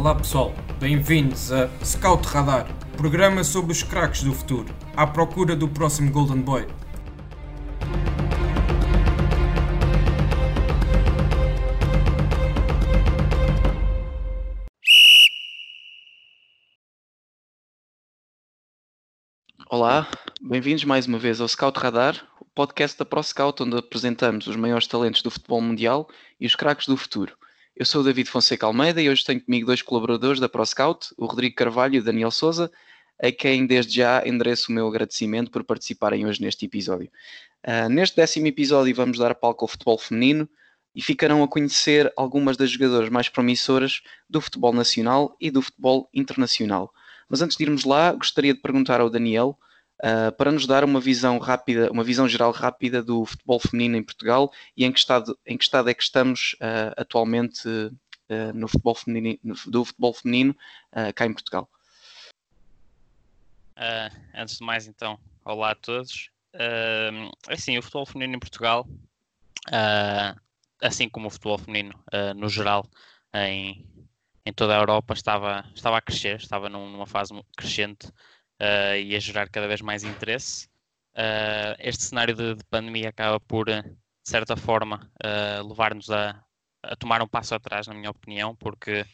Olá pessoal, bem-vindos a Scout Radar, programa sobre os craques do futuro, à procura do próximo Golden Boy. Olá, bem-vindos mais uma vez ao Scout Radar, o podcast da ProScout, onde apresentamos os maiores talentos do futebol mundial e os craques do futuro. Eu sou o David Fonseca Almeida e hoje tenho comigo dois colaboradores da ProScout, o Rodrigo Carvalho e o Daniel Souza, a quem desde já endereço o meu agradecimento por participarem hoje neste episódio. Uh, neste décimo episódio vamos dar palco ao futebol feminino e ficarão a conhecer algumas das jogadoras mais promissoras do futebol nacional e do futebol internacional. Mas antes de irmos lá, gostaria de perguntar ao Daniel uh, para nos dar uma visão rápida, uma visão geral rápida do futebol feminino em Portugal e em que estado, em que estado é que estamos uh, atualmente uh, no futebol feminino, no, do futebol feminino cá em Portugal. antes de mais, então, olá a todos. Uh, assim, o futebol feminino em Portugal, assim como o futebol feminino no geral em, em toda a Europa estava, estava a crescer, estava numa fase crescente uh, e a gerar cada vez mais interesse. Uh, este cenário de, de, pandemia acaba por, de certa forma, uh, levar-nos a, a, tomar um passo atrás, na minha opinião, porque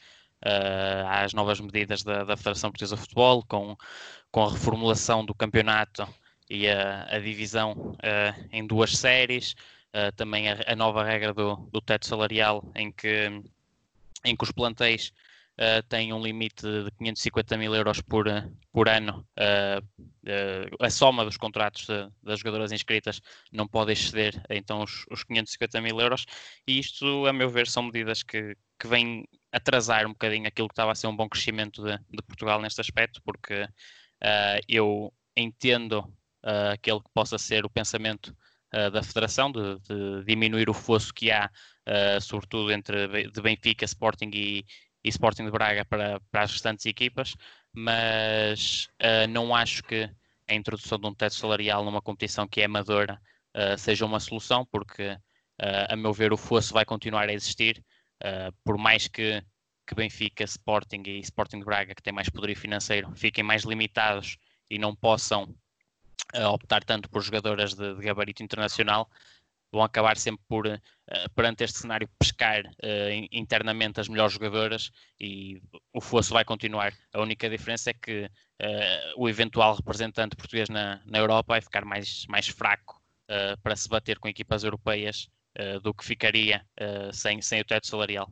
há as novas medidas da, da Federação Portuguesa de Futebol, com, com a reformulação do campeonato e a, a divisão em duas séries, também a, a, nova regra do, do teto salarial, em que em que os plantéis uh, têm um limite de 550 mil euros por, por ano. Uh, uh, a soma dos contratos de, das jogadoras inscritas não pode exceder então os, os 550 mil euros. E isto, a meu ver, são medidas que, que vêm atrasar um bocadinho aquilo que estava a ser um bom crescimento de, de Portugal neste aspecto, porque eu entendo aquele que possa ser o pensamento da Federação de, de, diminuir o fosso que há uh, sobretudo entre de Benfica, Sporting e, e Sporting de Braga para, para as restantes equipas, mas uh, não acho que a introdução de um teto salarial numa competição que é amadora uh, seja uma solução, porque, a meu ver, o fosso vai continuar a existir, por mais que, que Benfica, Sporting e Sporting de Braga, que têm mais poder financeiro, fiquem mais limitados e não possam optar tanto por jogadoras de, de gabarito internacional, vão acabar sempre por, uh, perante este cenário, pescar uh, internamente as melhores jogadoras e o fosso vai continuar. A única diferença é que uh, o eventual representante português na, na Europa vai ficar mais, mais fraco para se bater com equipas europeias do que ficaria sem, sem o teto salarial.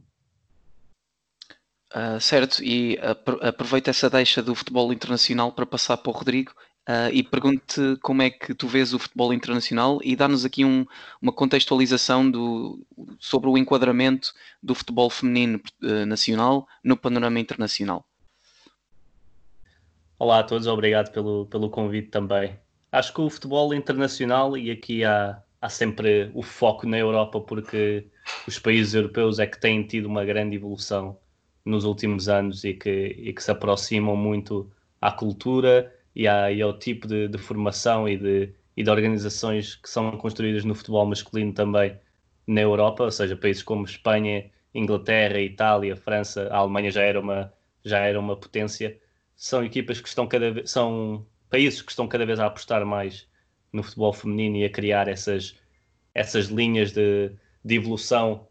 Uh, certo, e aproveito essa deixa do futebol internacional para passar para o Rodrigo Uh, e pergunto-te como é que tu vês o futebol internacional e dá-nos aqui um, uma contextualização do, sobre o enquadramento do futebol feminino uh, nacional no panorama internacional. Olá a todos, obrigado pelo, pelo convite também. Acho que o futebol internacional, e aqui há, há sempre o foco na Europa, porque os países europeus é que têm tido uma grande evolução nos últimos anos e que, e que se aproximam muito à cultura e, há, e ao tipo de, de, formação e de, e de organizações que são construídas no futebol masculino também na Europa, ou seja, países como Espanha, Inglaterra, Itália, França, a Alemanha já era uma, já era uma potência, são equipas que estão cada vez, são países que estão cada vez a apostar mais no futebol feminino e a criar essas, essas linhas de, de evolução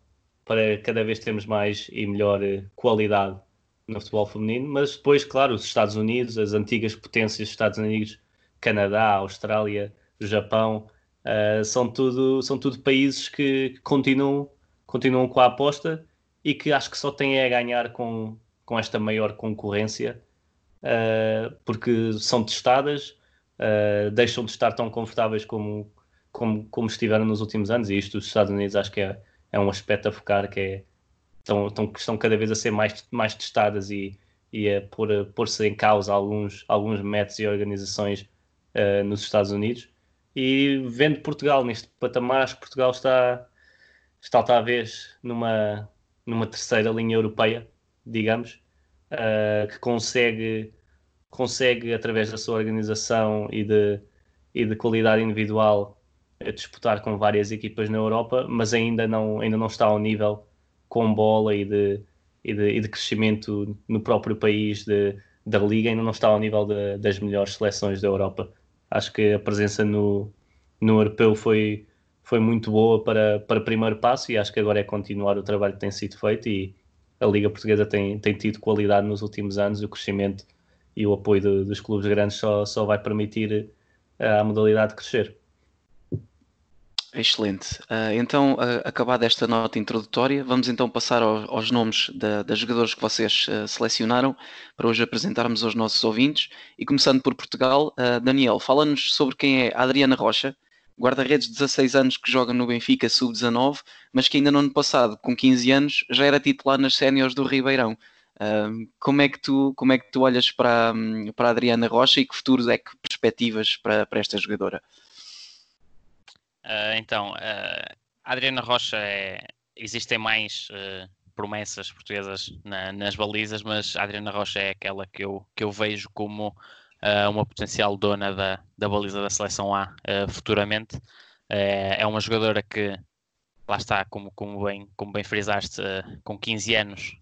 para cada vez termos mais e melhor eh, qualidade no futebol feminino, mas depois, claro, os Estados Unidos, as antigas potências dos Estados Unidos, Canadá, Austrália, Japão, uh, são, tudo, são tudo países que continuam, continuam com a aposta e que acho que só têm a ganhar com, com esta maior concorrência, uh, porque são testadas, uh, deixam de estar tão confortáveis como, como, como estiveram nos últimos anos, e isto dos Estados Unidos acho que é, é um aspecto a focar que é estão, estão, estão cada vez a ser mais, mais testadas e, e a pôr-se pôr em causa alguns, alguns métodos e organizações uh, nos Estados Unidos. E vendo Portugal neste patamar, acho que Portugal está, está talvez numa, numa terceira linha europeia, digamos, uh, que consegue, consegue, através da sua organização e de, e de qualidade individual, disputar com várias equipas na Europa, mas ainda não, ainda não está ao nível com bola e de, e de, e de crescimento no próprio país de, da Liga ainda não está ao nível de, das melhores seleções da Europa. Acho que a presença no, no Europeu foi, foi muito boa para, para primeiro passo e acho que agora é continuar o trabalho que tem sido feito e a Liga Portuguesa tem, tem tido qualidade nos últimos anos e o crescimento e o apoio dos clubes grandes só, só vai permitir a modalidade crescer. Excelente. Uh, então, uh, acabada esta nota introdutória, vamos então passar ao, aos nomes da, das jogadores que vocês uh, selecionaram para hoje apresentarmos aos nossos ouvintes. E começando por Portugal, Daniel, fala-nos sobre quem é Adriana Rocha, guarda-redes de 16 anos que joga no Benfica Sub-19, mas que ainda no ano passado, com 15 anos, já era titular nas séniores do Ribeirão. como, é que tu, como é que tu olhas para, para a Adriana Rocha e que futuros é que perspectivas para, para esta jogadora? Uh, então, uh, Adriana Rocha é, existem mais uh, promessas portuguesas na, nas balizas, mas Adriana Rocha é aquela que eu, que eu vejo como uma potencial dona da, da baliza da seleção A futuramente. é uma jogadora que, lá está, como, como, bem, como bem frisaste, com 15 anos,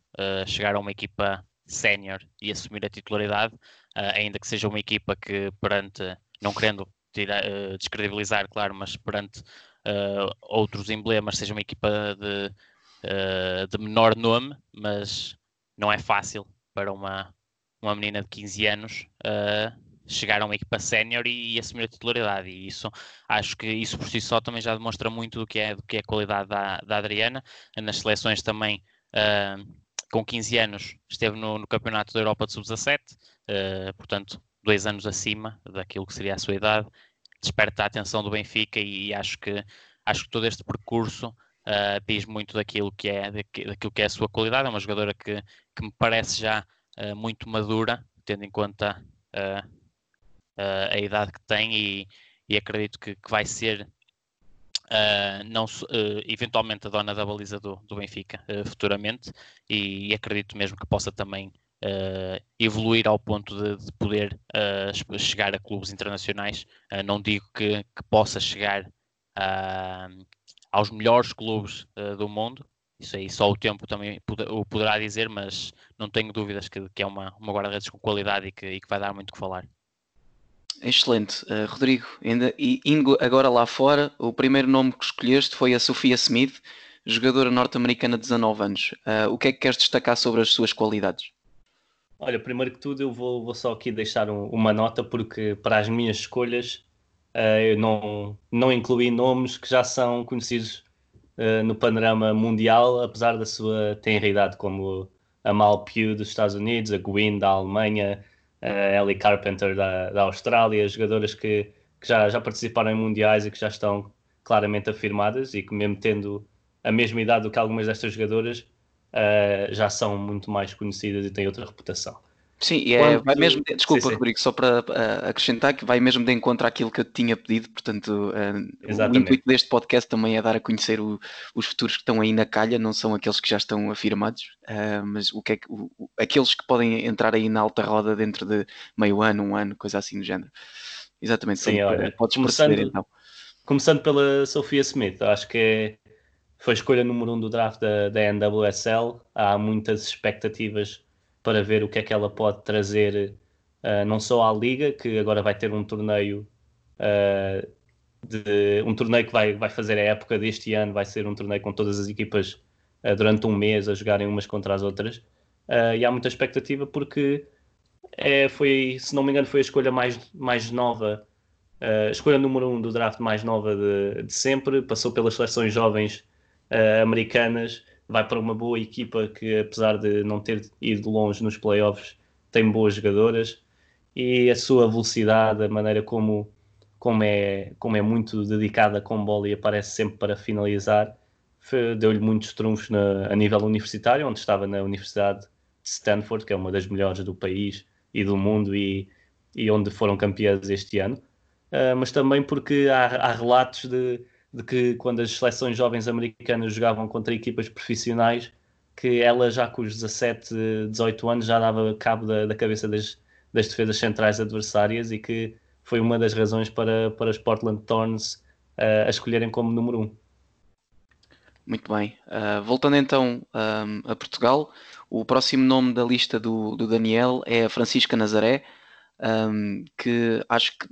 chegar a uma equipa sénior e assumir a titularidade, ainda que seja uma equipa que perante, não querendo tira, uh, descredibilizar, claro, mas perante uh, outros emblemas, seja uma equipa de, uh, de menor nome, mas não é fácil para uma, uma menina de 15 anos chegar a uma equipa sénior e, e, assumir a titularidade. E isso, acho que isso por si só também já demonstra muito do que é, do que é a qualidade da, da Adriana. Nas seleções também, com 15 anos, esteve no, no Campeonato da Europa de Sub-17, portanto, dois anos acima daquilo que seria a sua idade, desperta a atenção do Benfica e acho que, acho que todo este percurso uh, diz muito daquilo que, é, daquilo que é a sua qualidade. É uma jogadora que, que me parece já uh, muito madura, tendo em conta uh, a idade que tem e, e acredito que, que, vai ser não, eventualmente a dona da baliza do, do Benfica futuramente e, e acredito mesmo que possa também uh, evoluir ao ponto de, de poder uh, chegar a clubes internacionais. Uh, não digo que, que possa chegar aos melhores clubes do mundo, isso aí só o tempo também o poderá dizer, mas não tenho dúvidas que, que é uma, uma guarda-redes com qualidade e que, e que vai dar muito o que falar. Excelente, uh, Rodrigo. Ainda, e indo agora lá fora, o primeiro nome que escolheste foi a Sofia Smith, jogadora norte-americana de 19 anos. Uh, o que é que queres destacar sobre as suas qualidades? Olha, primeiro que tudo, eu vou, vou só aqui deixar um, uma nota, porque para as minhas escolhas uh, eu não, não incluí nomes que já são conhecidos uh, no panorama mundial, apesar da sua tenra idade, como a Mal Pugh dos Estados Unidos, a Gwyn da Alemanha, a Ellie Carpenter da, da Austrália, jogadoras que, que já, já participaram em mundiais e que já estão claramente afirmadas e que, mesmo tendo a mesma idade do que algumas destas jogadoras, uh, já são muito mais conhecidas e têm outra reputação. Sim, e é, vai mesmo, de, desculpa, sim, Rodrigo, só para uh, acrescentar que vai mesmo de encontro àquilo que eu tinha pedido, portanto, uh, o intuito deste podcast também é dar a conhecer o, os futuros que estão aí na calha, não são aqueles que já estão afirmados, uh, mas o que é que, o, aqueles que podem entrar aí na alta roda dentro de meio ano, um ano, coisa assim do género. Exatamente, sim, olha, podes começando, proceder então. Começando pela Sofia Smith, acho que é foi escolha número um do draft da, da NWSL. Há muitas expectativas para ver o que é que ela pode trazer, uh, não só à Liga, que agora vai ter um torneio. Uh, de, um torneio que vai, vai fazer a época deste ano, vai ser um torneio com todas as equipas uh, durante um mês a jogarem umas contra as outras. e há muita expectativa porque é, foi, se não me engano, foi a escolha mais, mais nova, a escolha número um do draft mais nova de, de sempre. Passou pelas seleções jovens uh, americanas, vai para uma boa equipa que, apesar de não ter ido longe nos playoffs, tem boas jogadoras e a sua velocidade, a maneira como, como, é, como é muito dedicada com bola e aparece sempre para finalizar, deu-lhe muitos trunfos na, a nível universitário, onde estava na Universidade de Stanford, que é uma das melhores do país e do mundo e, e onde foram campeãs este ano. Uh, mas também porque há, há relatos de, de que quando as seleções jovens americanas jogavam contra equipas profissionais, que ela já com os 17, 18 anos já dava cabo da, da cabeça das, das defesas centrais adversárias e que foi uma das razões para, para os Portland Thorns uh, a escolherem como número um. Muito bem. Uh, voltando então um, a Portugal, o próximo nome da lista do, do Daniel é Francisca Nazaré, um, que acho que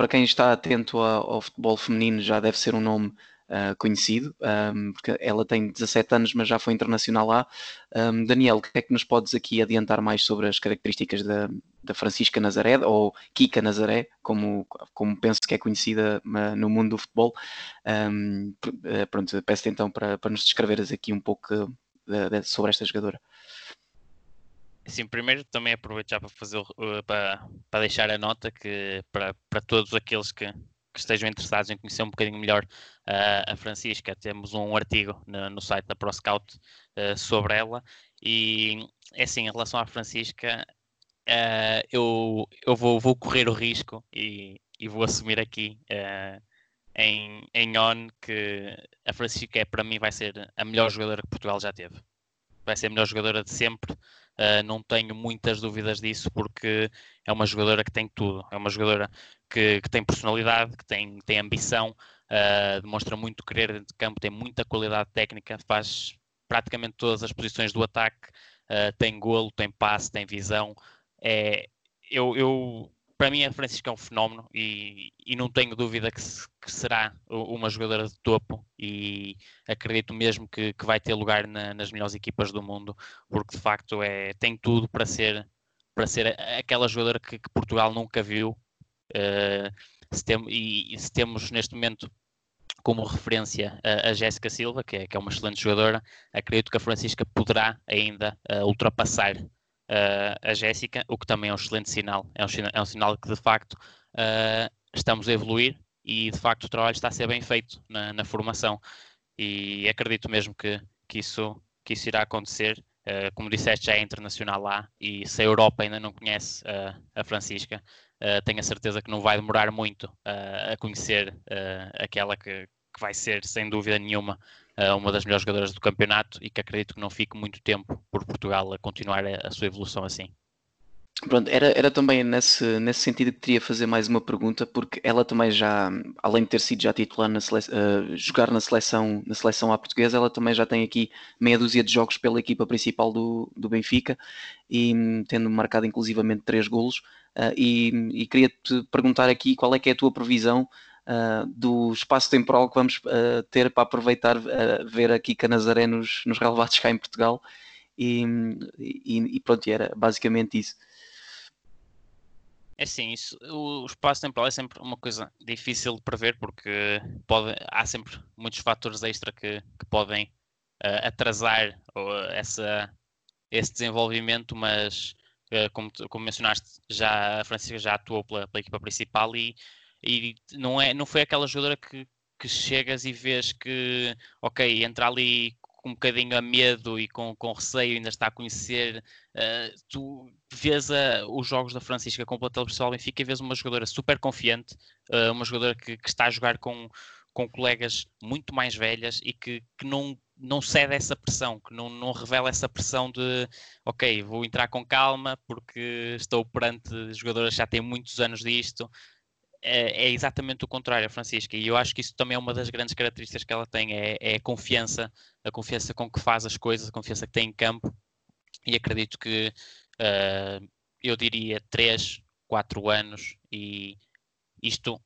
para quem está atento ao, ao futebol feminino já deve ser um nome uh, conhecido, um, porque ela tem 17 anos, mas já foi internacional lá. Um, Daniel, o que é que nos podes aqui adiantar mais sobre as características da, da Francisca Nazaré, ou Kika Nazaré, como, como penso que é conhecida no mundo do futebol? Um, pronto, peço-te então para, para nos descreveres aqui um pouco de, de, sobre esta jogadora. Sim, primeiro também aproveito já para fazer para, para deixar a nota que para, para todos aqueles que, que estejam interessados em conhecer um bocadinho melhor uh, a Francisca, temos um artigo no, no site da ProScout uh, sobre ela. E é assim, em relação à Francisca uh, eu, eu vou, vou correr o risco e, e vou assumir aqui em, em on que a Francisca é, para mim vai ser a melhor jogadora que Portugal já teve. Vai ser a melhor jogadora de sempre Uh, não tenho muitas dúvidas disso, porque é uma jogadora que tem tudo. É uma jogadora que, que tem personalidade, que tem, tem ambição, uh, demonstra muito querer dentro de campo, tem muita qualidade técnica, faz praticamente todas as posições do ataque, uh, tem golo, tem passe, tem visão. É, eu, eu para mim a Francisca é um fenómeno e, e não tenho dúvida que, se, que, será uma jogadora de topo e acredito mesmo que, que vai ter lugar na, nas melhores equipas do mundo, porque de facto é, tem tudo para ser, para ser aquela jogadora que, que Portugal nunca viu. Uh, se tem, e, e, se temos neste momento como referência a, a Jéssica Silva, que é, que é uma excelente jogadora, acredito que a Francisca poderá ainda uh, ultrapassar uh, a Jéssica, o que também é um excelente sinal. É um, é um sinal que de facto uh, estamos a evoluir e de facto o trabalho está a ser bem feito na, na formação. E acredito mesmo que, que, isso, que isso irá acontecer. Uh, como disseste, já é internacional lá e se a Europa ainda não conhece a Francisca, tenho a certeza que não vai demorar muito a conhecer aquela que, que vai ser, sem dúvida nenhuma, uma das melhores jogadoras do campeonato e que acredito que não fique muito tempo por Portugal a continuar a, a sua evolução assim. Pronto, era, era também nesse, nesse sentido que queria fazer mais uma pergunta, porque ela também já, além de ter sido já titular na uh, jogar na seleção, na seleção à portuguesa, ela também já tem aqui meia dúzia de jogos pela equipa principal do, do Benfica e tendo marcado inclusivamente três golos. Uh, e, e queria-te perguntar aqui qual é que é a tua previsão uh, do espaço temporal que vamos uh, ter para aproveitar uh, ver aqui Canazaré nos, nos relevados cá em Portugal. E, e, e pronto, era basicamente isso. É sim, isso, o espaço temporal é sempre uma coisa difícil de prever porque pode, há sempre muitos fatores extra que, que podem uh, atrasar essa, esse desenvolvimento, mas uh, como, como mencionaste, já, a Francisca já atuou pela, pela equipa principal e e não, é, não foi aquela jogadora que, que chegas e vês que, ok, entra ali com um bocadinho a medo e com, com receio, ainda está a conhecer. Uh, tu vês a, os jogos da Francisca com o plantel pessoal Benfica e vês uma jogadora super confiante, uh, uma jogadora que, que, está a jogar com, com colegas muito mais velhas e que, que não, não cede essa pressão, que não, não revela essa pressão de ok, vou entrar com calma porque estou perante jogadoras que já têm muitos anos disto é, é, exatamente o contrário, a Francisca, e eu acho que isso também é uma das grandes características que ela tem, é, é, a confiança, a confiança com que faz as coisas, a confiança que tem em campo, e acredito que uh, eu diria 3, 4 anos, e isto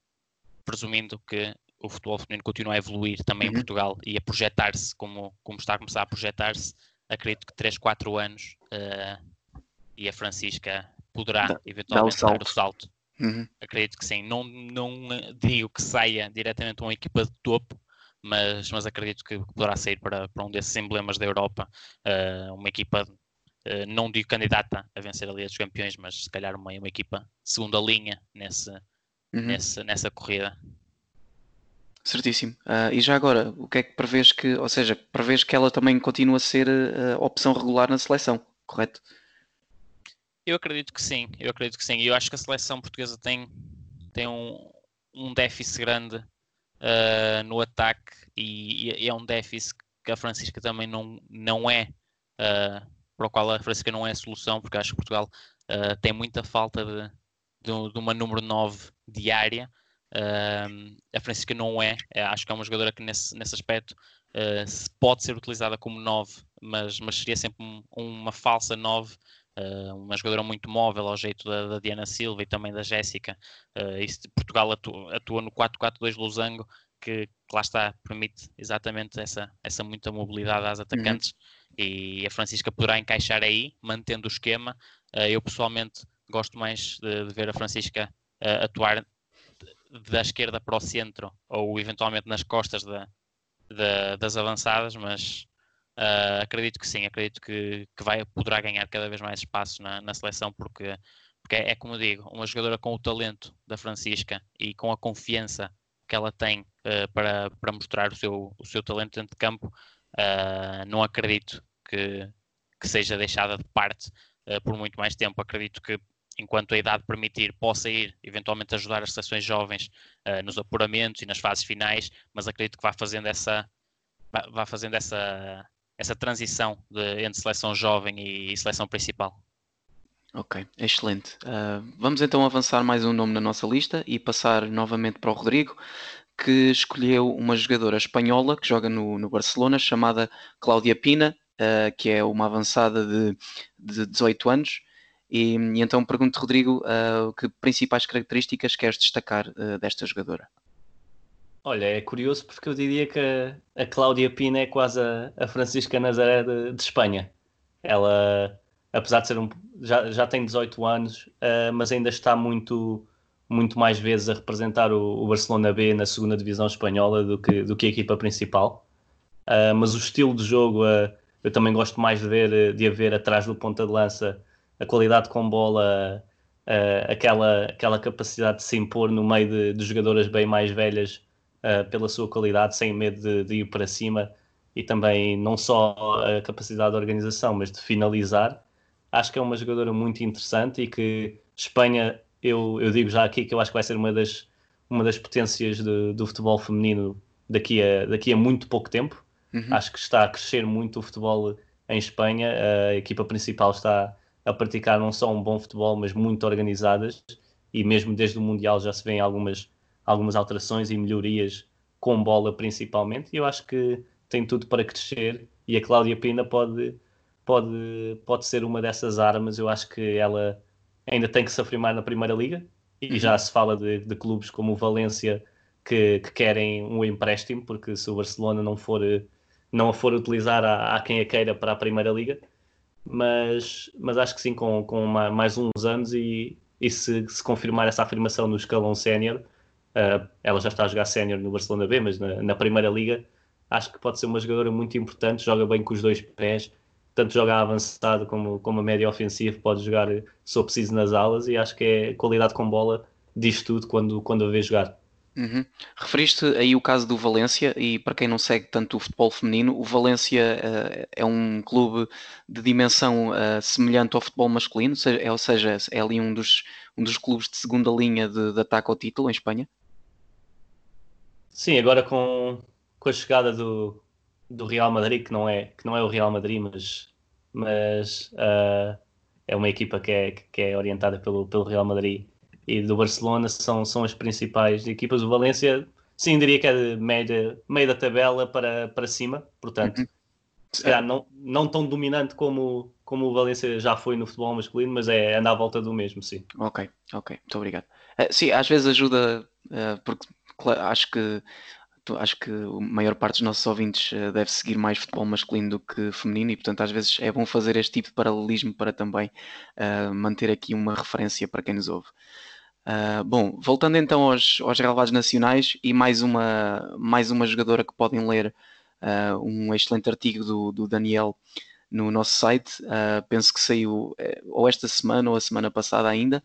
presumindo que o futebol feminino continua a evoluir também uhum. em Portugal e a projetar-se como, como está a começar a projetar-se, acredito que 3, 4 anos uh, e a Francisca poderá dá, eventualmente dá o dar o salto. Uhum. Acredito que sim. Não, não digo que saia diretamente uma equipa de topo, mas, mas acredito que poderá sair para, para um desses emblemas da Europa. Uh, uma equipa, uh, não digo candidata a vencer a Liga dos Campeões, mas se calhar uma, uma equipa segunda linha nesse, uhum. nesse, nessa corrida. Certíssimo. Uh, e já agora, o que é que prevês que, ou seja, prevês que ela também continua a ser opção regular na seleção, correto? Eu acredito que sim, eu acredito que sim. E eu acho que a seleção portuguesa tem, tem um, um déficit grande uh, no ataque e, e, é um déficit que a Francisca também não, não é, uh, para o qual a Francisca não é a solução, porque acho que Portugal uh, tem muita falta de, de, de, uma número 9 diária. Uh, a Francisca não é, é, acho que é uma jogadora que nesse, nesse aspecto pode ser utilizada como 9, mas, mas seria sempre um, uma falsa 9, uh, uma jogadora muito móvel ao jeito da, da Diana Silva e também da Jéssica. Uh, Portugal atua, atua no 4-4-2 Losango, que, que, lá está, permite exatamente essa, essa muita mobilidade às atacantes uhum. e a Francisca poderá encaixar aí, mantendo o esquema. eu pessoalmente gosto mais de, de ver a Francisca atuar da esquerda para o centro ou eventualmente nas costas da, da, das avançadas, mas uh, acredito que sim, acredito que, que vai, poderá ganhar cada vez mais espaço na, na seleção, porque, porque é, é, como digo, uma jogadora com o talento da Francisca e com a confiança que ela tem uh, para, para mostrar o seu, o seu talento dentro de campo, uh, não acredito que, que seja deixada de parte por muito mais tempo. Acredito que enquanto a idade permitir, possa ir eventualmente ajudar as seleções jovens nos apuramentos e nas fases finais, mas acredito que vá fazendo essa, vá fazendo essa, essa transição de, entre seleção jovem e, seleção principal. Ok, excelente. Uh, vamos então avançar mais um nome na nossa lista e passar novamente para o Rodrigo, que escolheu uma jogadora espanhola que joga no, no Barcelona, chamada Cláudia Pina, uh, que é uma avançada de, de 18 anos, e, e então pergunto, Rodrigo, uh, que principais características queres destacar desta jogadora? Olha, é curioso porque eu diria que a, a Cláudia Pina é quase a, a Francisca Nazaré de, de, Espanha. Ela, apesar de ser um. já, já tem 18 anos, uh, mas ainda está muito, muito mais vezes a representar o, o, Barcelona B na segunda divisão espanhola do que, do que a equipa principal. Uh, mas o estilo de jogo, uh, eu também gosto mais de ver, de a ver atrás do ponta de lança a qualidade com bola, uh, aquela, aquela capacidade de se impor no meio de, de jogadoras bem mais velhas uh, pela sua qualidade, sem medo de, de, ir para cima e também não só a capacidade de organização, mas de finalizar. Acho que é uma jogadora muito interessante e que Espanha, eu, eu digo já aqui que eu acho que vai ser uma das, uma das potências de, do futebol feminino daqui a, daqui a muito pouco tempo. Uhum. Acho que está a crescer muito o futebol em Espanha. A equipa principal está, a praticar não só um bom futebol, mas muito organizadas, e mesmo desde o Mundial já se vêem algumas, algumas alterações e melhorias com bola principalmente, e eu acho que tem tudo para crescer, e a Cláudia Pina pode, pode, pode ser uma dessas armas, eu acho que ela ainda tem que se afirmar na Primeira Liga, e uhum. já se fala de, de clubes como o Valência que, que, querem um empréstimo, porque se o Barcelona não for, não a for utilizar, há, há quem a queira para a Primeira Liga, mas, mas acho que sim, com, com mais uns anos e, e se, se confirmar essa afirmação no escalão sénior, uh, ela já está a jogar sénior no Barcelona B, mas na, na, Primeira Liga, acho que pode ser uma jogadora muito importante, joga bem com os dois pés, tanto joga avançado como, como a média ofensiva, pode jogar se for preciso nas alas e acho que é qualidade com bola, diz tudo quando, quando a vê jogar. Uhum. Referiste aí o caso do Valência, e para quem não segue tanto o futebol feminino, o Valência uh, é um clube de dimensão uh, semelhante ao futebol masculino, seja, é, ou seja, é ali um dos, um dos clubes de segunda linha de, de ataque ao título em Espanha? Sim, agora com, com a chegada do, do Real Madrid, que não é, que não é o Real Madrid, mas, mas uh, é uma equipa que é, que é orientada pelo, pelo Real Madrid e do Barcelona são, são as principais equipas. O Valência, sim, diria que é de média, meio da tabela para, para cima, portanto, uhum. se calhar não, não tão dominante como, como o Valência já foi no futebol masculino, mas é andar à volta do mesmo, sim. Ok, ok, muito obrigado. Uh, sim, às vezes ajuda, uh, porque acho que acho que a maior parte dos nossos ouvintes uh, deve seguir mais futebol masculino do que feminino e, portanto, às vezes é bom fazer este tipo de paralelismo para também uh, manter aqui uma referência para quem nos ouve. Uh, bom, voltando então aos, aos relevados nacionais e mais uma, mais uma jogadora que podem ler uh, um excelente artigo do, do, Daniel no nosso site, uh, penso que saiu eh, ou esta semana ou a semana passada ainda,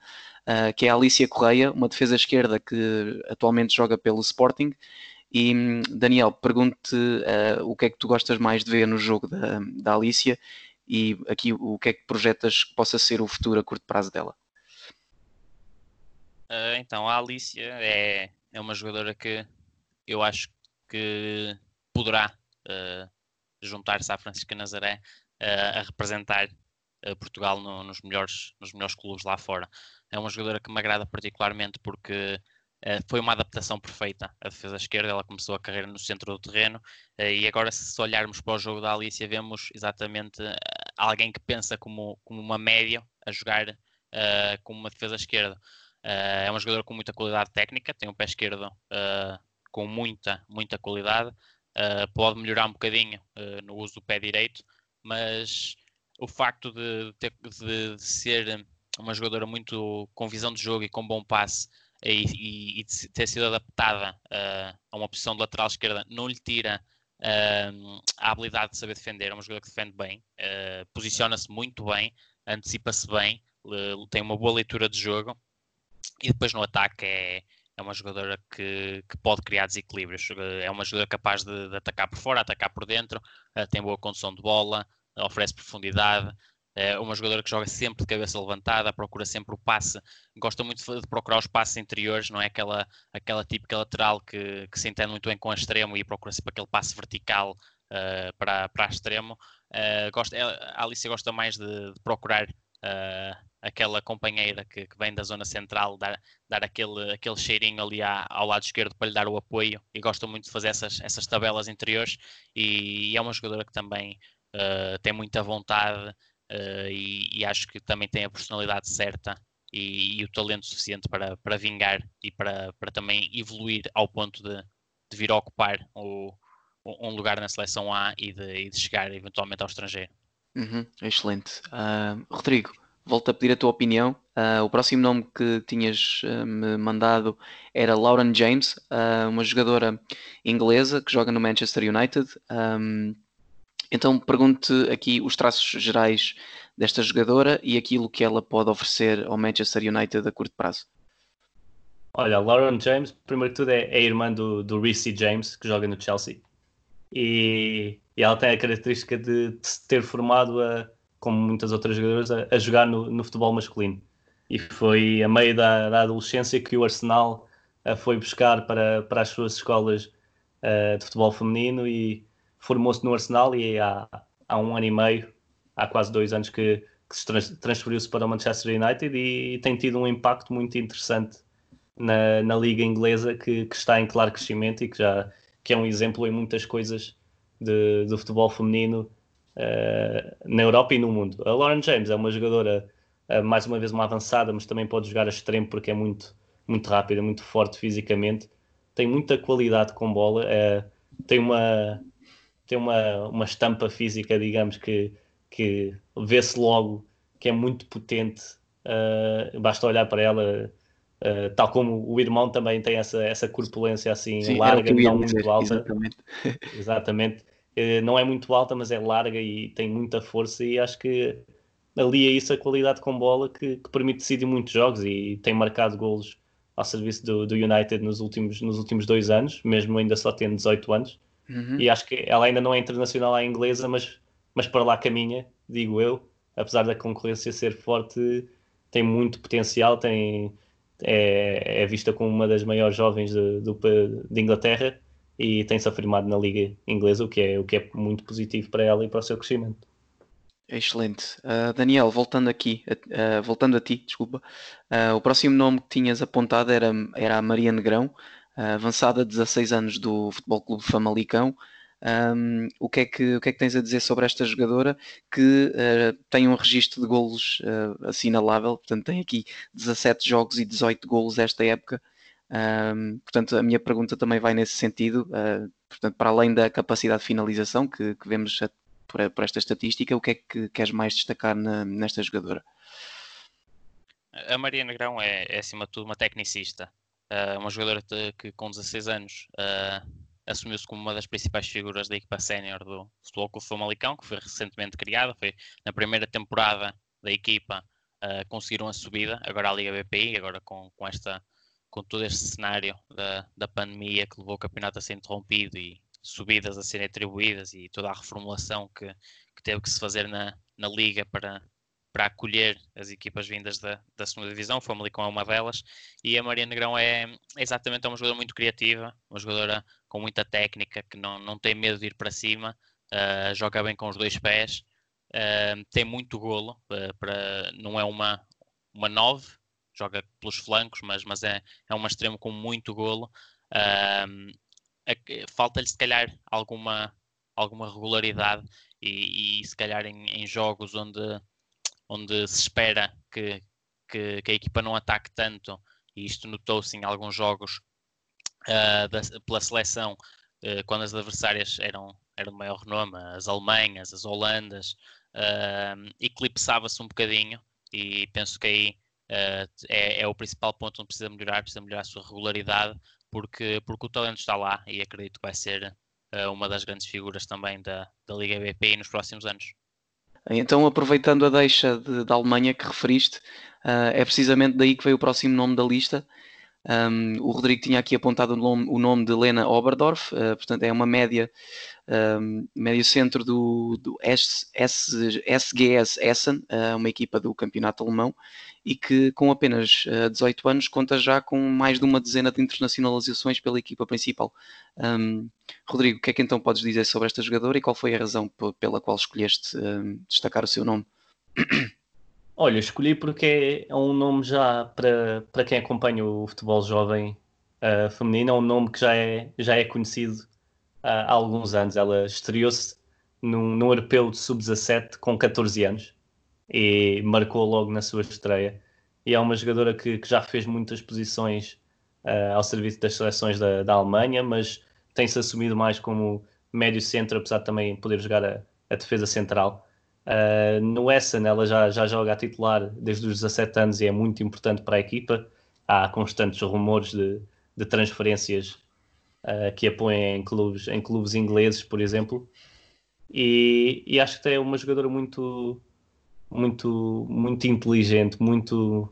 que é a Alicia Correia, uma defesa esquerda que atualmente joga pelo Sporting. E Daniel, pergunto-te o que é que tu gostas mais de ver no jogo da, da Alicia e aqui o que é que projetas que possa ser o futuro a curto prazo dela. Uh, então, a Alicia é, é uma jogadora que eu acho que poderá uh, juntar-se à Francisca Nazaré uh, a representar Portugal no, nos, melhores, nos melhores clubes lá fora. É uma jogadora que me agrada particularmente porque Uh, foi uma adaptação perfeita a defesa esquerda. Ela começou a carreira no centro do terreno uh, e agora, se olharmos para o jogo da Alicia, vemos exatamente uh, alguém que pensa como, como uma média a jogar como uma defesa esquerda. é uma jogadora com muita qualidade técnica, tem um pé esquerdo com muita, muita qualidade. pode melhorar um bocadinho no uso do pé direito, mas o facto de, ter, de ser uma jogadora muito com visão de jogo e com bom passe e, e, e ter sido adaptada uh, a uma posição de lateral esquerda não lhe tira uh, a habilidade de saber defender. É uma jogadora que defende bem, uh, posiciona-se muito bem, antecipa-se bem, tem uma boa leitura de jogo e depois no ataque é, é uma jogadora que, que, pode criar desequilíbrios. É uma jogadora capaz de, de atacar por fora, atacar por dentro, tem boa condução de bola, oferece profundidade, é uma jogadora que joga sempre de cabeça levantada, procura sempre o passe, gosta muito de procurar os passes interiores, não é aquela, aquela típica lateral que, que se entende muito bem com a extremo e procura sempre aquele passe vertical uh, para, para extremo. Uh, gosta, a Alicia gosta mais de, de procurar uh, aquela companheira que, que, vem da zona central, dar, dar aquele, aquele cheirinho ali à, ao lado esquerdo para lhe dar o apoio e gosta muito de fazer essas, essas tabelas interiores e, e é uma jogadora que também tem muita vontade uh, e, e, acho que também tem a personalidade certa e, e, o talento suficiente para, para vingar e para, para também evoluir ao ponto de, de vir a ocupar o, um lugar na seleção A e de, e de chegar eventualmente ao estrangeiro. Uhum, excelente. Uh, Rodrigo, volto a pedir a tua opinião. Uh, o próximo nome que tinhas uh, me mandado era Lauren James, uma jogadora inglesa que joga no Manchester United. Um, então pergunte aqui os traços gerais desta jogadora e aquilo que ela pode oferecer ao Manchester United a curto prazo. Olha, Lauren James, primeiro de tudo, é, é irmã do, do Reece James, que joga no Chelsea. E, e ela tem a característica de, de se ter formado, a, como muitas outras jogadoras, a, a jogar no, no, futebol masculino. E foi a meio da, da adolescência que o Arsenal a foi buscar para, para as suas escolas uh, de futebol feminino e, formou-se no Arsenal e há, há um ano e meio, há quase dois anos que, que se trans, transferiu-se para o Manchester United e, e, tem tido um impacto muito interessante na, na liga inglesa que, que, está em claro crescimento e que já que é um exemplo em muitas coisas de, do futebol feminino uh, na Europa e no mundo. A Lauren James é uma jogadora uh, mais uma vez uma avançada, mas também pode jogar a extremo porque é muito muito rápida, muito forte fisicamente, tem muita qualidade com bola, uh, tem uma tem uma, uma estampa física, digamos, que, que vê-se logo que é muito potente. Basta olhar para ela, uh, tal como o irmão também tem essa, essa corpulência assim Sim, larga, não muito dizer, alta. Exatamente. exatamente. Uh, não é muito alta, mas é larga e tem muita força e acho que alia isso a qualidade com bola que, que permite decidir muitos jogos e tem marcado golos ao serviço do, do United nos últimos, nos últimos dois anos, mesmo ainda só tendo 18 anos. Uhum. E acho que ela ainda não é internacional à inglesa, mas, mas para lá caminha, digo eu. Apesar da concorrência ser forte, tem muito potencial, tem, é, é vista como uma das maiores jovens de, de, de Inglaterra e tem-se afirmado na liga inglesa, o que, é, o que é muito positivo para ela e para o seu crescimento. Excelente. Uh, Daniel, voltando aqui, uh, voltando a ti, desculpa, uh, o próximo nome que tinhas apontado era, era a Maria Negrão, avançada de 16 anos do Futebol Clube Famalicão. Um, o, que é que, o que é que tens a dizer sobre esta jogadora que uh, tem um registro de golos uh, assinalável, portanto tem aqui 17 jogos e 18 golos esta época, um, portanto a minha pergunta também vai nesse sentido, uh, portanto para além da capacidade de finalização que, que vemos por, por, esta estatística, o que é que queres mais destacar na, nesta jogadora? A Maria Negrão é, é acima de tudo uma tecnicista, Uh, uma jogadora que com 16 anos uh, assumiu-se como uma das principais figuras da equipa sénior do Futebol Clube Famalicão, que foi recentemente criada, foi na primeira temporada da equipa uh, conseguiram a subida, agora a Liga BPI, agora com, com, esta, com todo este cenário da, da pandemia que levou o campeonato a ser interrompido e subidas a serem atribuídas e toda a reformulação que, que teve que se fazer na, na Liga para, para acolher as equipas vindas da, da segunda divisão, o Famalicão é uma delas, e a Maria Negrão é, é exatamente uma jogadora muito criativa, uma jogadora com muita técnica, que não, não tem medo de ir para cima, uh, joga bem com os dois pés, uh, tem muito golo, uh, para, não é uma, uma nove, joga pelos flancos, mas, mas é, é um extremo com muito golo. Falta-lhe se calhar alguma, alguma regularidade e, e se calhar em, em, jogos onde, onde se espera que, que, que a equipa não ataque tanto, e isto notou-se em alguns jogos uh, da, pela seleção, uh, quando as adversárias eram, eram de maior renome, as Alemanhas, as Holandas, uh, eclipsava-se um bocadinho e penso que aí é, é, o principal ponto onde precisa melhorar, precisa melhorar a sua regularidade, porque, porque o talento está lá e acredito que vai ser uma das grandes figuras também da, da Liga BP nos próximos anos. Então, aproveitando a deixa de, da Alemanha que referiste, uh, é precisamente daí que veio o próximo nome da lista, um, o Rodrigo tinha aqui apontado o nome, de Lena Oberdorf, uh, portanto é uma média, um, médio centro do, do S, S, SGS Essen, uh, uma equipa do campeonato alemão, e que com apenas uh, 18 anos conta já com mais de uma dezena de internacionalizações pela equipa principal. Um, Rodrigo, o que é que então podes dizer sobre esta jogadora e qual foi a razão pela qual escolheste destacar o seu nome? Olha, escolhi porque é um nome já para, para quem acompanha o futebol jovem uh, feminino, é um nome que já é, já é conhecido uh, há alguns anos. Ela estreou-se num, num europeu de sub-17 com 14 anos e marcou logo na sua estreia. E é uma jogadora que, que já fez muitas posições uh, ao serviço das seleções da, da Alemanha, mas tem-se assumido mais como médio centro, apesar de também poder jogar a, a defesa central. Uh, no Essen ela já, já joga a titular desde os 17 anos e é muito importante para a equipa. Há constantes rumores de, de transferências uh, que apoiam em clubes, em clubes ingleses, por exemplo. E, e acho que é uma jogadora muito, muito, muito inteligente, muito,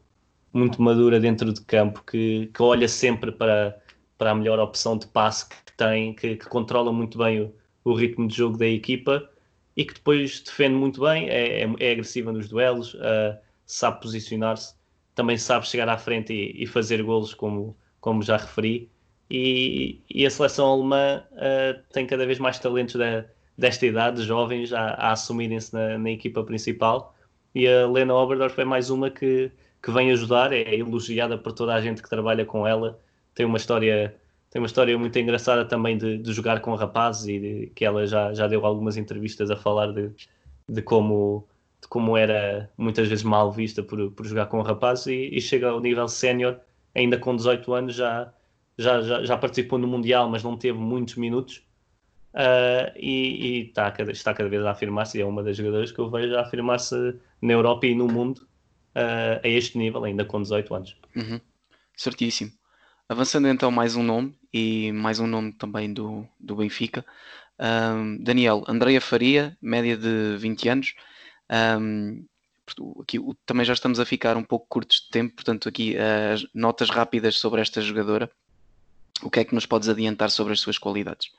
muito madura dentro de campo, que, que olha sempre para, para a melhor opção de passe que tem, que, que controla muito bem o, o ritmo de jogo da equipa e que depois defende muito bem, é, é, é agressiva nos duelos, uh, sabe posicionar-se, também sabe chegar à frente e, e, fazer golos, como, como já referi. E, e a seleção alemã uh, tem cada vez mais talentos da, desta idade, jovens, a, a assumirem-se na, na, equipa principal. E a Lena Oberdorf é mais uma que, que vem ajudar, é elogiada por toda a gente que trabalha com ela. Tem uma história tem uma história muito engraçada também de, de jogar com rapazes e de, que ela já, já deu algumas entrevistas a falar de, de, como, de como era muitas vezes mal vista por, por jogar com rapazes e, e chega ao nível sénior, ainda com 18 anos, já, já, já, já, participou no Mundial, mas não teve muitos minutos. Uh, e, e está, cada, está cada vez a afirmar-se, e é uma das jogadoras que eu vejo a afirmar-se na Europa e no mundo uh, a este nível, ainda com 18 anos. Uhum. Certíssimo. Avançando então mais um nome e mais um nome também do, do Benfica. Um, Daniel, Andreia Faria, média de 20 anos. Um, aqui também já estamos a ficar um pouco curtos de tempo, portanto aqui as uh, notas rápidas sobre esta jogadora. O que é que nos podes adiantar sobre as suas qualidades?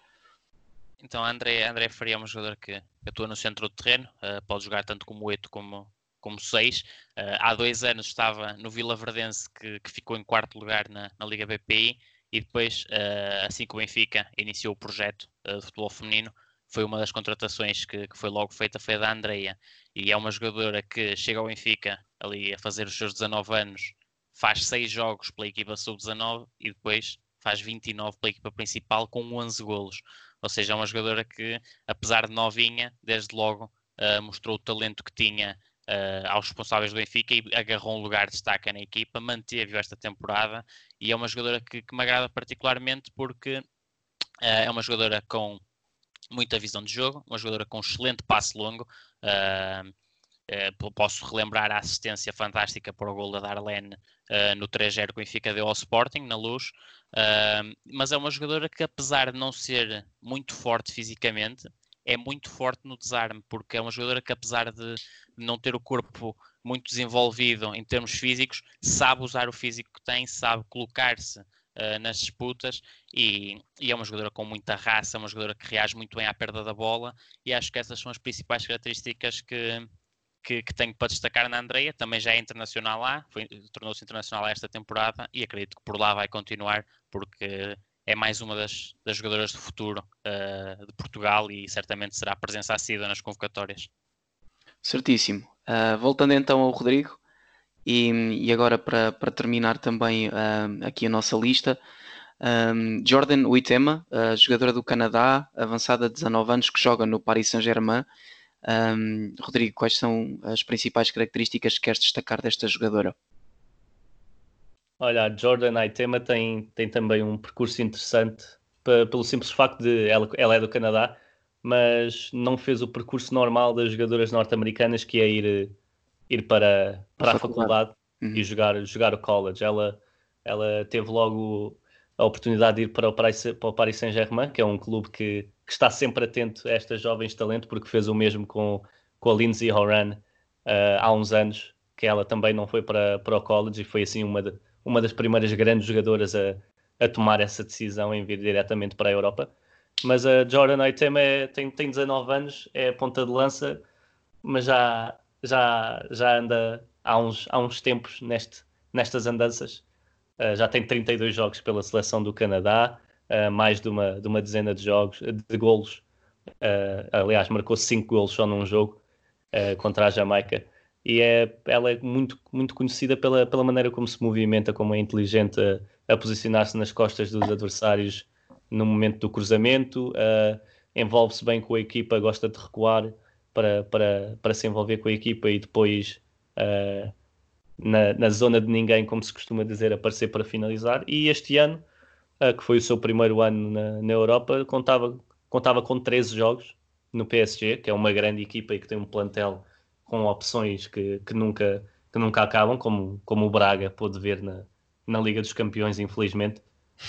Então, André, André Faria é uma jogadora que atua no centro do terreno, uh, pode jogar tanto como 8 como, como seis. Uh, há dois anos estava no Vila Verdense, que, que ficou em quarto lugar na, na Liga BPI, e depois, uh, assim que o Benfica iniciou o projeto uh, de futebol feminino, foi uma das contratações que, que, foi logo feita, foi a da Andreia. E é uma jogadora que chega ao Benfica ali a fazer os seus 19 anos, faz seis jogos pela equipa sub-19 e depois faz 29 pela equipa principal com 11 golos. Ou seja, é uma jogadora que, apesar de novinha, desde logo uh, mostrou o talento que tinha uh, aos responsáveis do Benfica e agarrou um lugar de destaque na equipa, manteve esta temporada e é uma jogadora que, que me agrada particularmente porque uh, é uma jogadora com muita visão de jogo, uma jogadora com um excelente passe longo. Uh, uh, posso relembrar a assistência fantástica para o gol da Darlene uh, no 3-0 que o Benfica deu ao Sporting, na luz. mas é uma jogadora que, apesar de não ser muito forte fisicamente, é muito forte no desarme, porque é uma jogadora que, apesar de não ter o corpo muito desenvolvido em termos físicos, sabe usar o físico que tem, sabe colocar-se uh, nas disputas e, e, é uma jogadora com muita raça, uma jogadora que reage muito bem à perda da bola e acho que essas são as principais características que, que, que tenho para destacar na Andreia. Também já é internacional lá, tornou-se internacional esta temporada e acredito que por lá vai continuar porque é mais uma das, das jogadoras do futuro uh, de Portugal e certamente será presença assídua nas convocatórias. Certíssimo. Uh, voltando então ao Rodrigo, E, e agora, para, para terminar também uh, aqui a nossa lista, um, Jordan Uitema, jogadora do Canadá, avançada de 19 anos, que joga no Paris Saint-Germain. Um, Rodrigo, quais são as principais características que queres destacar desta jogadora? Olha, a Jordan Aitema tem, tem também um percurso interessante pelo simples facto de ela, ela é do Canadá, mas não fez o percurso normal das jogadoras norte-americanas que é ir, ir para, para a, a faculdade, uhum. e jogar, jogar o college. Ela, ela teve logo a oportunidade de ir para o Paris, para o Paris Saint-Germain, que é um clube que, que, está sempre atento a estas jovens talentos, porque fez o mesmo com, com a Lindsay Horan uh, há uns anos, que ela também não foi para, para o college e foi assim uma, de, uma das primeiras grandes jogadoras a, a tomar essa decisão em vir diretamente para a Europa. Mas a Jordan Aitem é, tem, tem 19 anos, é ponta de lança, mas já, já, já anda há uns, há uns tempos neste, nestas andanças. Uh, já tem 32 jogos pela seleção do Canadá, uh, mais de uma, de uma dezena de jogos, de golos. Uh, aliás, marcou 5 golos só num jogo contra a Jamaica. E é, ela é muito, muito conhecida pela, pela maneira como se movimenta, como é inteligente a, a posicionar-se nas costas dos adversários no momento do cruzamento, uh, envolve-se bem com a equipa, gosta de recuar para, para, para se envolver com a equipa e depois uh, na, na zona de ninguém, como se costuma dizer, aparecer para finalizar. E este ano, uh, que foi o seu primeiro ano na, na Europa, contava, contava com 13 jogos no PSG, que é uma grande equipa e que tem um plantel com opções que, que, nunca, que nunca acabam, como, como o Braga pôde ver na, na Liga dos Campeões, infelizmente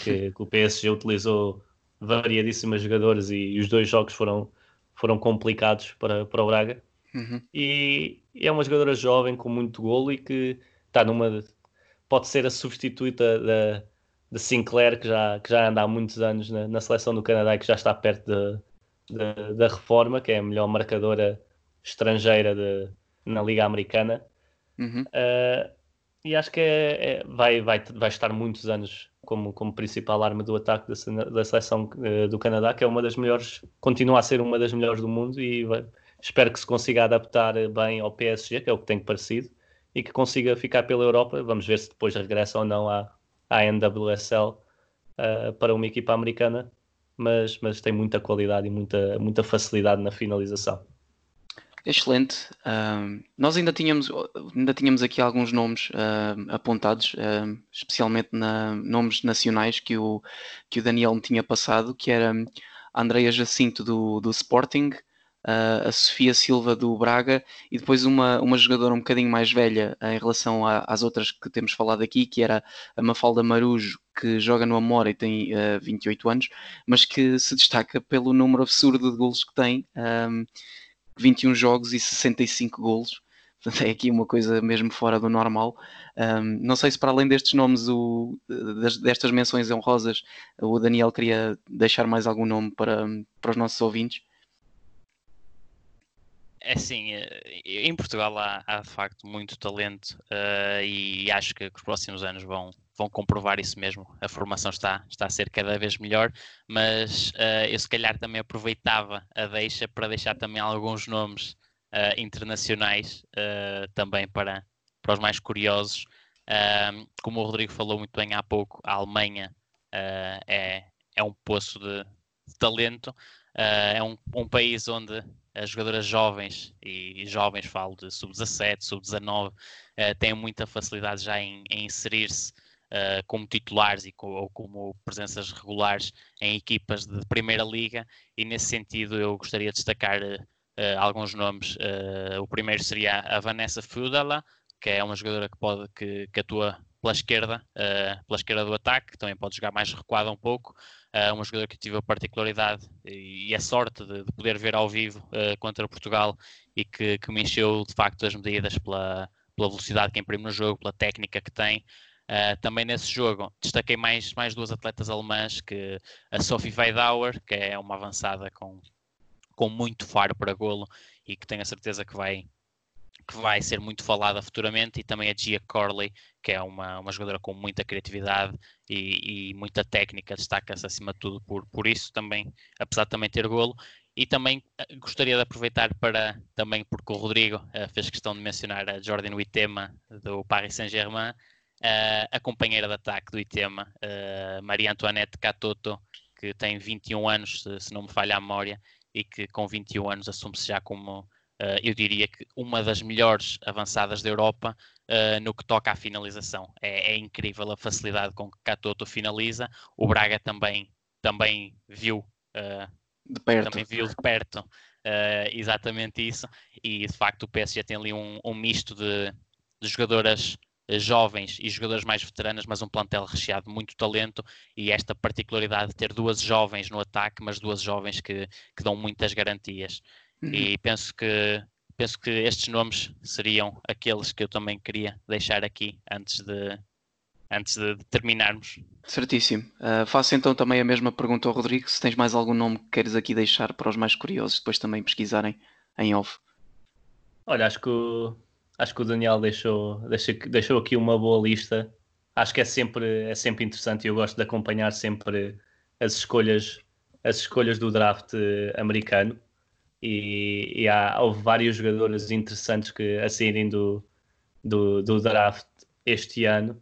que, que o PSG utilizou variadíssimas jogadoras e, e, os dois jogos foram, foram complicados para, para o Braga. Uhum. E, e, é uma jogadora jovem com muito golo e que está numa. pode ser a substituta da, da Sinclair, que já, que já anda há muitos anos na, na seleção do Canadá e que já está perto de, da reforma, que é a melhor marcadora estrangeira de, na Liga Americana. Uhum. Uh, e acho que é, é, vai, vai, vai estar muitos anos como, como principal arma do ataque da, da seleção uh, do Canadá, que é uma das melhores, continua a ser uma das melhores do mundo e vai, espero que se consiga adaptar bem ao PSG, que é o que tem parecido, e que consiga ficar pela Europa. Vamos ver se depois regressa ou não à, à NWSL uh, eh, para uma equipa americana, mas, mas tem muita qualidade e muita, muita facilidade na finalização. Excelente. nós ainda tínhamos, ainda tínhamos aqui alguns nomes uh, apontados, uh, especialmente na, nomes nacionais que o, que o Daniel me tinha passado, que era a Andrea Jacinto do, do Sporting, uh, a Sofia Silva do Braga e depois uma, uma jogadora um bocadinho mais velha em relação a, às outras que temos falado aqui, que era a Mafalda Marujo, que joga no Amora e tem 28 anos, mas que se destaca pelo número absurdo de golos que tem. 21 jogos e 65 golos. É aqui uma coisa mesmo fora do normal. Um, não sei se para além destes nomes, o, destas menções honrosas, o Daniel queria deixar mais algum nome para, para os nossos ouvintes. É assim, em Portugal há, há de facto muito talento uh, e acho que os próximos anos vão, vão comprovar isso mesmo. A formação está, está a ser cada vez melhor, mas uh, eu se calhar também aproveitava a deixa para deixar também alguns nomes uh, internacionais uh, também para, para os mais curiosos. como o Rodrigo falou muito bem há pouco, a Alemanha é, é um poço de, de talento, é um, um país onde as jogadoras jovens, e, jovens falo de sub-17, sub-19, têm muita facilidade já em, em inserir-se uh, como titulares e com, ou como presenças regulares em equipas de primeira liga e nesse sentido eu gostaria de destacar uh, alguns nomes. Uh, o primeiro seria a Vanessa Fudala, que é uma jogadora que pode que, que atua pela esquerda, pela esquerda do ataque, também pode jogar mais recuada um pouco. Uh, uma jogadora que tive a particularidade e a sorte de, de poder ver ao vivo uh, contra Portugal e que, que, me encheu de facto as medidas pela, pela velocidade que imprime no jogo, pela técnica que tem Uh, também nesse jogo destaquei mais, mais duas atletas alemãs, que a Sophie Weidauer, que é uma avançada com, com muito faro para golo e que tenho a certeza que vai, que vai ser muito falada futuramente, e também a Gia Corley, que é uma, uma jogadora com muita criatividade e, e muita técnica, destaca-se acima de tudo por, por isso também, apesar de também ter golo. e também gostaria de aproveitar para, também porque o Rodrigo fez questão de mencionar a Jordan Wittema do Paris Saint-Germain, a companheira de ataque do Itema, Maria Antoinette Catoto, que tem 21 anos, se, se, não me falha a memória, e que com 21 anos assume-se já como, uh, eu diria que uma das melhores avançadas da Europa uh, no que toca à finalização. É, é, incrível a facilidade com que Catoto finaliza. O Braga também, também viu. Uh, de perto. Também viu de perto exatamente isso. E de facto o PSG tem ali um, um misto de, de jogadoras jovens e jogadores mais veteranas, mas um plantel recheado de muito talento e esta particularidade de ter duas jovens no ataque, mas duas jovens que, que dão muitas garantias. Uhum. E penso que penso que estes nomes seriam aqueles que eu também queria deixar aqui antes de antes de, terminarmos. Certíssimo. Uh, faço então também a mesma pergunta ao Rodrigo, se tens mais algum nome que queres aqui deixar para os mais curiosos depois também pesquisarem em off. Olha, acho que o, acho que o Daniel deixou, deixou, deixou aqui uma boa lista. Acho que é sempre, é sempre interessante e eu gosto de acompanhar sempre as escolhas, as escolhas do draft americano. E, e há, houve vários jogadores interessantes que a saírem do, do, do draft este ano.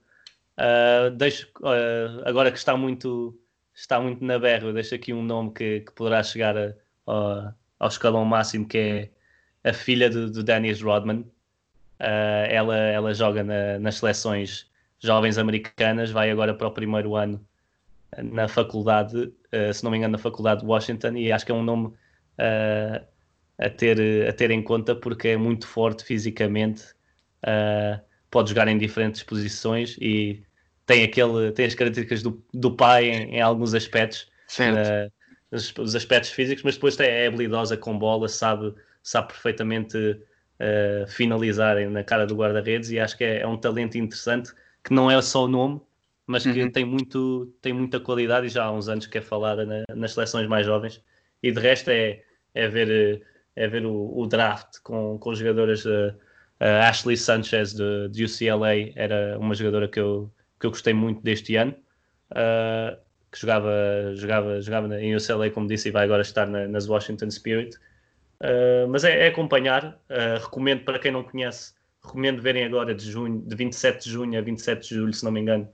Uh, deixo, uh, agora que está muito, está muito na berra, deixo aqui um nome que, que poderá chegar a, a, ao escalão máximo, que é a filha do, do Dennis Rodman, Uh, ela, ela joga na, nas seleções jovens americanas, vai agora para o primeiro ano na faculdade, uh, se não me engano, na faculdade de Washington, e acho que é um nome uh, a, ter, a ter em conta porque é muito forte fisicamente, pode jogar em diferentes posições e tem, aquele, tem as características do, do pai em, em alguns aspectos. Certo. Os, os, aspectos físicos, mas depois é habilidosa com bola, sabe, sabe perfeitamente uh, finalizarem na cara do guarda-redes e acho que é, é, um talento interessante que não é só o nome, mas que uhum. tem, muito, tem muita qualidade e já há uns anos que é falada na, nas seleções mais jovens. E de resto é, é ver, é ver o, o draft com, com jogadoras. Uh, uh, Ashley Sanchez de, de, UCLA era uma jogadora que eu, que eu gostei muito deste ano. Que jogava, jogava, jogava em UCLA, como disse, e vai agora estar na, nas Washington Spirit. Uh, mas é, é acompanhar. Uh, recomendo para quem não conhece, recomendo verem agora de junho, de 27 de junho a 27 de julho, se não me engano,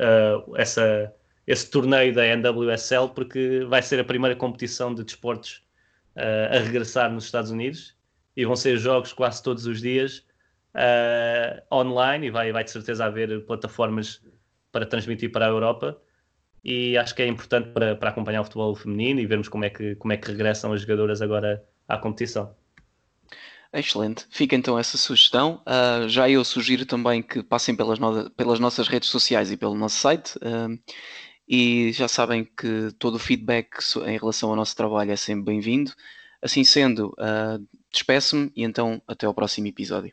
uh, essa, esse torneio da NWSL, porque vai ser a primeira competição de desportos a regressar nos Estados Unidos e vão ser jogos quase todos os dias online e vai, vai de certeza haver plataformas para transmitir para a Europa e acho que é importante para, para acompanhar o futebol feminino e vermos como é que, como é que regressam as jogadoras agora à competição. Excelente. Fica então essa sugestão. Uh, já eu sugiro também que passem pelas, no pelas nossas redes sociais e pelo nosso site. Uh, e já sabem que todo o feedback em relação ao nosso trabalho é sempre bem-vindo. Assim sendo, uh, despeço-me e então até ao próximo episódio.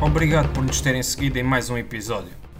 Obrigado por nos terem seguido em mais um episódio.